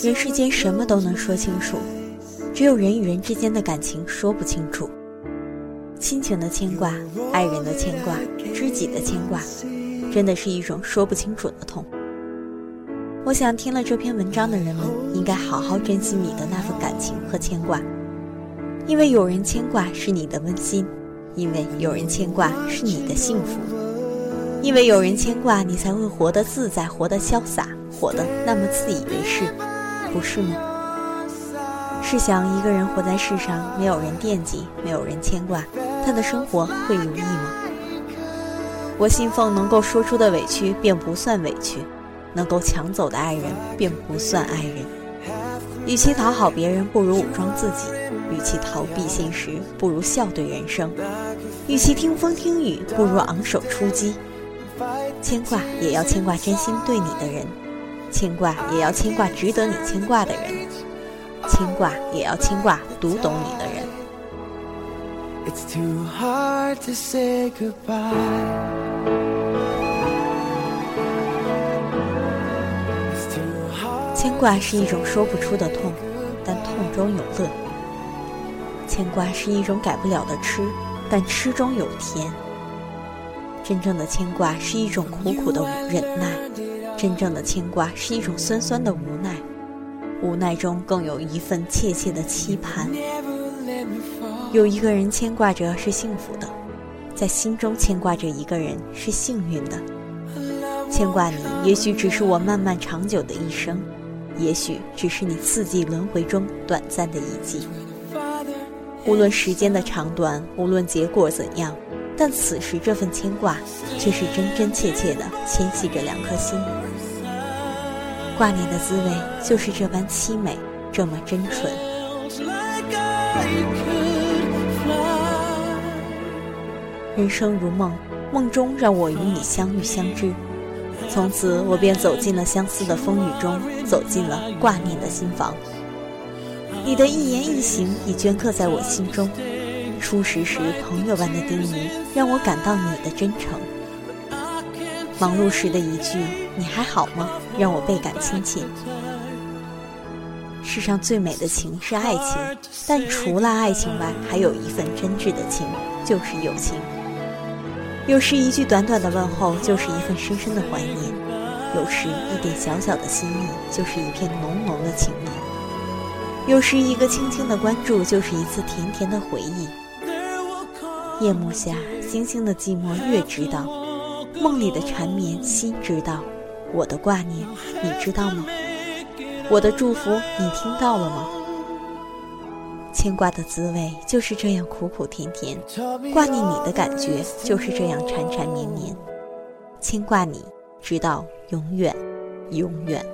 人世间什么都能说清楚，只有人与人之间的感情说不清楚。亲情的牵挂，爱人的牵挂，知己的牵挂，真的是一种说不清楚的痛。我想听了这篇文章的人们，应该好好珍惜你的那份感情和牵挂，因为有人牵挂是你的温馨，因为有人牵挂是你的幸福，因为有人牵挂，你才会活得自在，活得潇洒，活得那么自以为是。不是吗？试想，一个人活在世上，没有人惦记，没有人牵挂，他的生活会如意吗？我信奉，能够说出的委屈便不算委屈，能够抢走的爱人便不算爱人。与其讨好别人，不如武装自己；与其逃避现实，不如笑对人生；与其听风听雨，不如昂首出击。牵挂也要牵挂真心对你的人。牵挂也要牵挂值得你牵挂的人，牵挂也要牵挂读懂你的人 it's too hard to say goodbye。牵挂是一种说不出的痛，但痛中有乐。牵挂是一种改不了的痴，但痴中有甜。真正的牵挂是一种苦苦的忍耐。真正的牵挂是一种酸酸的无奈，无奈中更有一份切切的期盼。有一个人牵挂着是幸福的，在心中牵挂着一个人是幸运的。牵挂你，也许只是我漫漫长久的一生，也许只是你四季轮回中短暂的一季。无论时间的长短，无论结果怎样，但此时这份牵挂，却是真真切切的牵系着两颗心。挂念的滋味就是这般凄美，这么真纯。人生如梦，梦中让我与你相遇相知，从此我便走进了相思的风雨中，走进了挂念的心房。你的一言一行已镌刻在我心中，初识时朋友般的叮咛，让我感到你的真诚。忙碌时的一句“你还好吗”，让我倍感亲切。世上最美的情是爱情，但除了爱情外，还有一份真挚的情，就是友情。有时一句短短的问候，就是一份深深的怀念；有时一点小小的心意，就是一片浓浓的情意；有时一个轻轻的关注，就是一次甜甜的回忆。夜幕下，星星的寂寞，月知道。梦里的缠绵，心知道；我的挂念，你知道吗？我的祝福，你听到了吗？牵挂的滋味就是这样苦苦甜甜，挂念你的感觉就是这样缠缠绵绵。牵挂你，直到永远，永远。